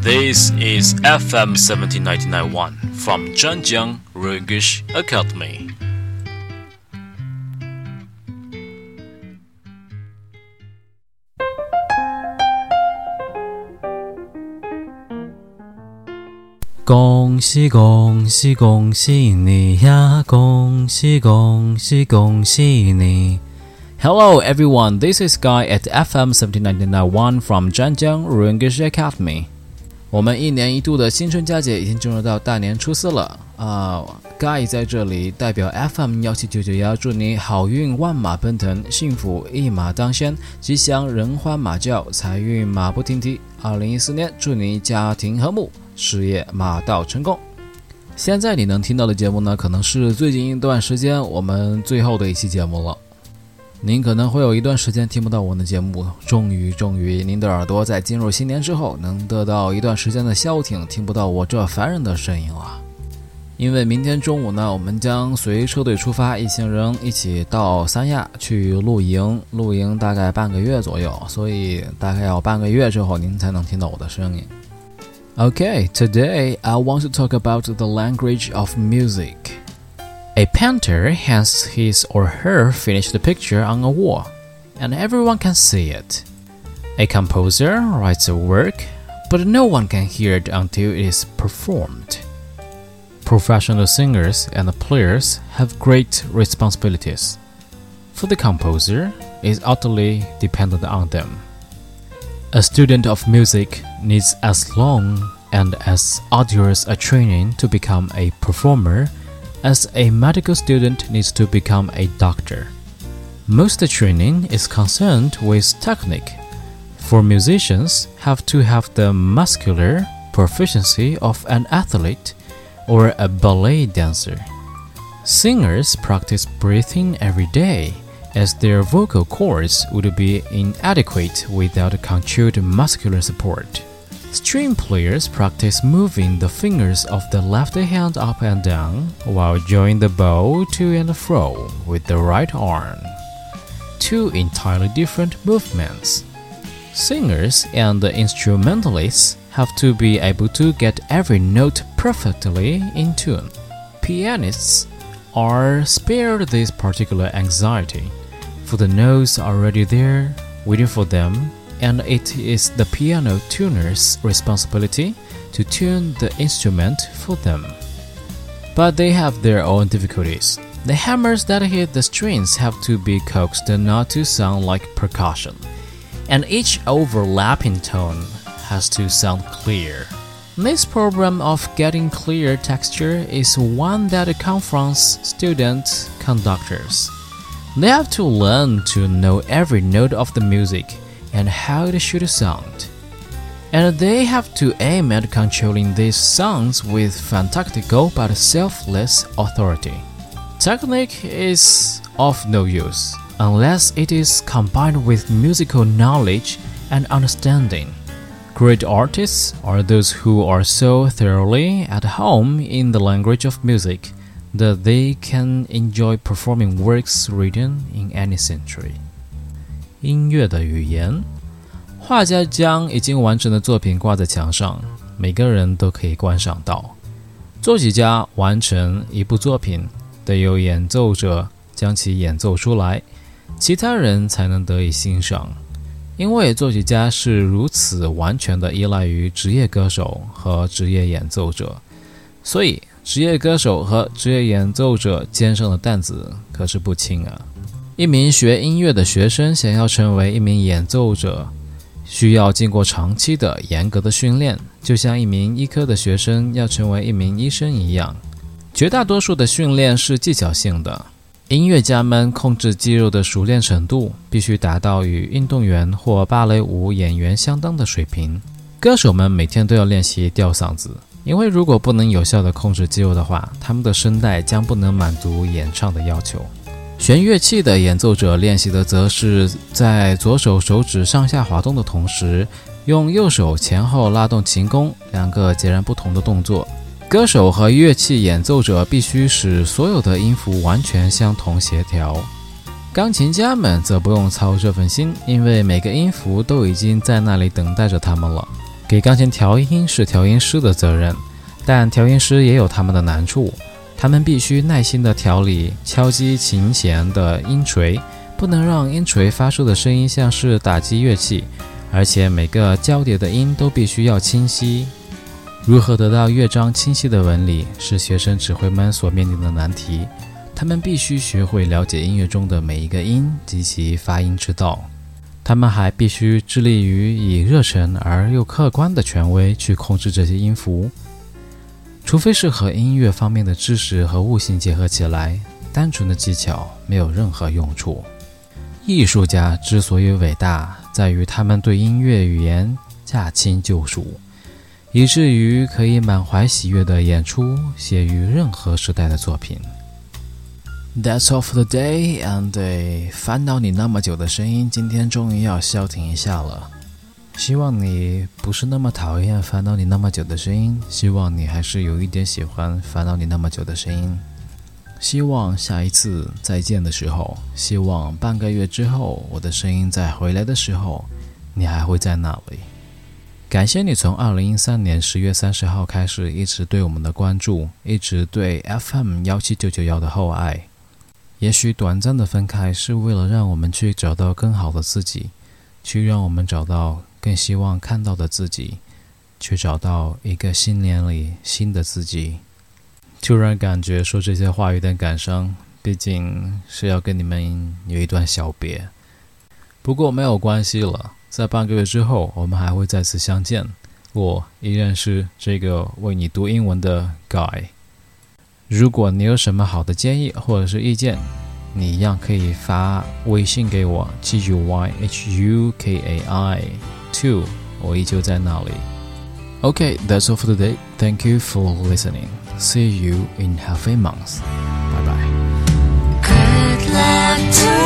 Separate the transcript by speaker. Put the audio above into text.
Speaker 1: This is FM 17991 from Zhanjiang English Academy.
Speaker 2: 恭喜恭喜恭喜你呀！恭喜恭喜恭喜你！Hello everyone, this is Guy at FM 17991 from Zhanjiang English Academy. 我们一年一度的新春佳节已经进入到大年初四了啊！Guy 在这里代表 FM 幺七九九幺，祝你好运万马奔腾，幸福一马当先，吉祥人欢马叫，财运马不停蹄。二零一四年，祝你家庭和睦，事业马到成功。现在你能听到的节目呢，可能是最近一段时间我们最后的一期节目了。您可能会有一段时间听不到我的节目，终于，终于，您的耳朵在进入新年之后能得到一段时间的消停，听不到我这烦人的声音了。因为明天中午呢，我们将随车队出发，一行人一起到三亚去露营，露营大概半个月左右，所以大概要半个月之后您才能听到我的声音。Okay, today I want to talk about the language of music. A painter has his or her finished picture on a wall, and everyone can see it. A composer writes a work, but no one can hear it until it is performed. Professional singers and players have great responsibilities, for the composer is utterly dependent on them. A student of music needs as long and as arduous a training to become a performer as a medical student needs to become a doctor. Most training is concerned with technique, for musicians have to have the muscular proficiency of an athlete or a ballet dancer. Singers practice breathing every day, as their vocal cords would be inadequate without controlled muscular support. String players practice moving the fingers of the left hand up and down while drawing the bow to and fro with the right arm. Two entirely different movements. Singers and instrumentalists have to be able to get every note perfectly in tune. Pianists are spared this particular anxiety, for the notes are already there, waiting for them and it is the piano tuner's responsibility to tune the instrument for them. But they have their own difficulties. The hammers that hit the strings have to be coaxed not to sound like percussion, and each overlapping tone has to sound clear. This problem of getting clear texture is one that confronts student conductors. They have to learn to know every note of the music and how it should sound. And they have to aim at controlling these sounds with fantastical but selfless authority. Technique is of no use unless it is combined with musical knowledge and understanding. Great artists are those who are so thoroughly at home in the language of music that they can enjoy performing works written in any century. 音乐的语言，画家将已经完成的作品挂在墙上，每个人都可以观赏到。作曲家完成一部作品，得由演奏者将其演奏出来，其他人才能得以欣赏。因为作曲家是如此完全的依赖于职业歌手和职业演奏者，所以职业歌手和职业演奏者肩上的担子可是不轻啊。一名学音乐的学生想要成为一名演奏者，需要经过长期的严格的训练，就像一名医科的学生要成为一名医生一样。绝大多数的训练是技巧性的，音乐家们控制肌肉的熟练程度必须达到与运动员或芭蕾舞演员相当的水平。歌手们每天都要练习吊嗓子，因为如果不能有效地控制肌肉的话，他们的声带将不能满足演唱的要求。弦乐器的演奏者练习的则是在左手手指上下滑动的同时，用右手前后拉动琴弓，两个截然不同的动作。歌手和乐器演奏者必须使所有的音符完全相同协调。钢琴家们则不用操这份心，因为每个音符都已经在那里等待着他们了。给钢琴调音是调音师的责任，但调音师也有他们的难处，他们必须耐心地调理敲击琴弦的音锤，不能让音锤发出的声音像是打击乐器，而且每个交叠的音都必须要清晰。如何得到乐章清晰的纹理，是学生指挥们所面临的难题。他们必须学会了解音乐中的每一个音及其发音之道。他们还必须致力于以热忱而又客观的权威去控制这些音符，除非是和音乐方面的知识和悟性结合起来，单纯的技巧没有任何用处。艺术家之所以伟大，在于他们对音乐语言驾轻就熟，以至于可以满怀喜悦地演出写于任何时代的作品。That's all for the day, and 烦恼你那么久的声音，今天终于要消停一下了。希望你不是那么讨厌烦恼你那么久的声音，希望你还是有一点喜欢烦恼你那么久的声音。希望下一次再见的时候，希望半个月之后我的声音再回来的时候，你还会在那里。感谢你从二零一三年十月三十号开始一直对我们的关注，一直对 FM 幺七九九幺的厚爱。也许短暂的分开是为了让我们去找到更好的自己，去让我们找到更希望看到的自己，去找到一个新年里新的自己。突然感觉说这些话有点感伤，毕竟是要跟你们有一段小别。不过没有关系了，在半个月之后我们还会再次相见。我依然是这个为你读英文的 Guy。如果你有什么好的建议或者是意见，你一样可以发微信给我，记住 Y H U K A I two，我依旧在那里。Okay, that's all for today. Thank you for listening. See you in half a month. Bye bye.
Speaker 3: Good luck to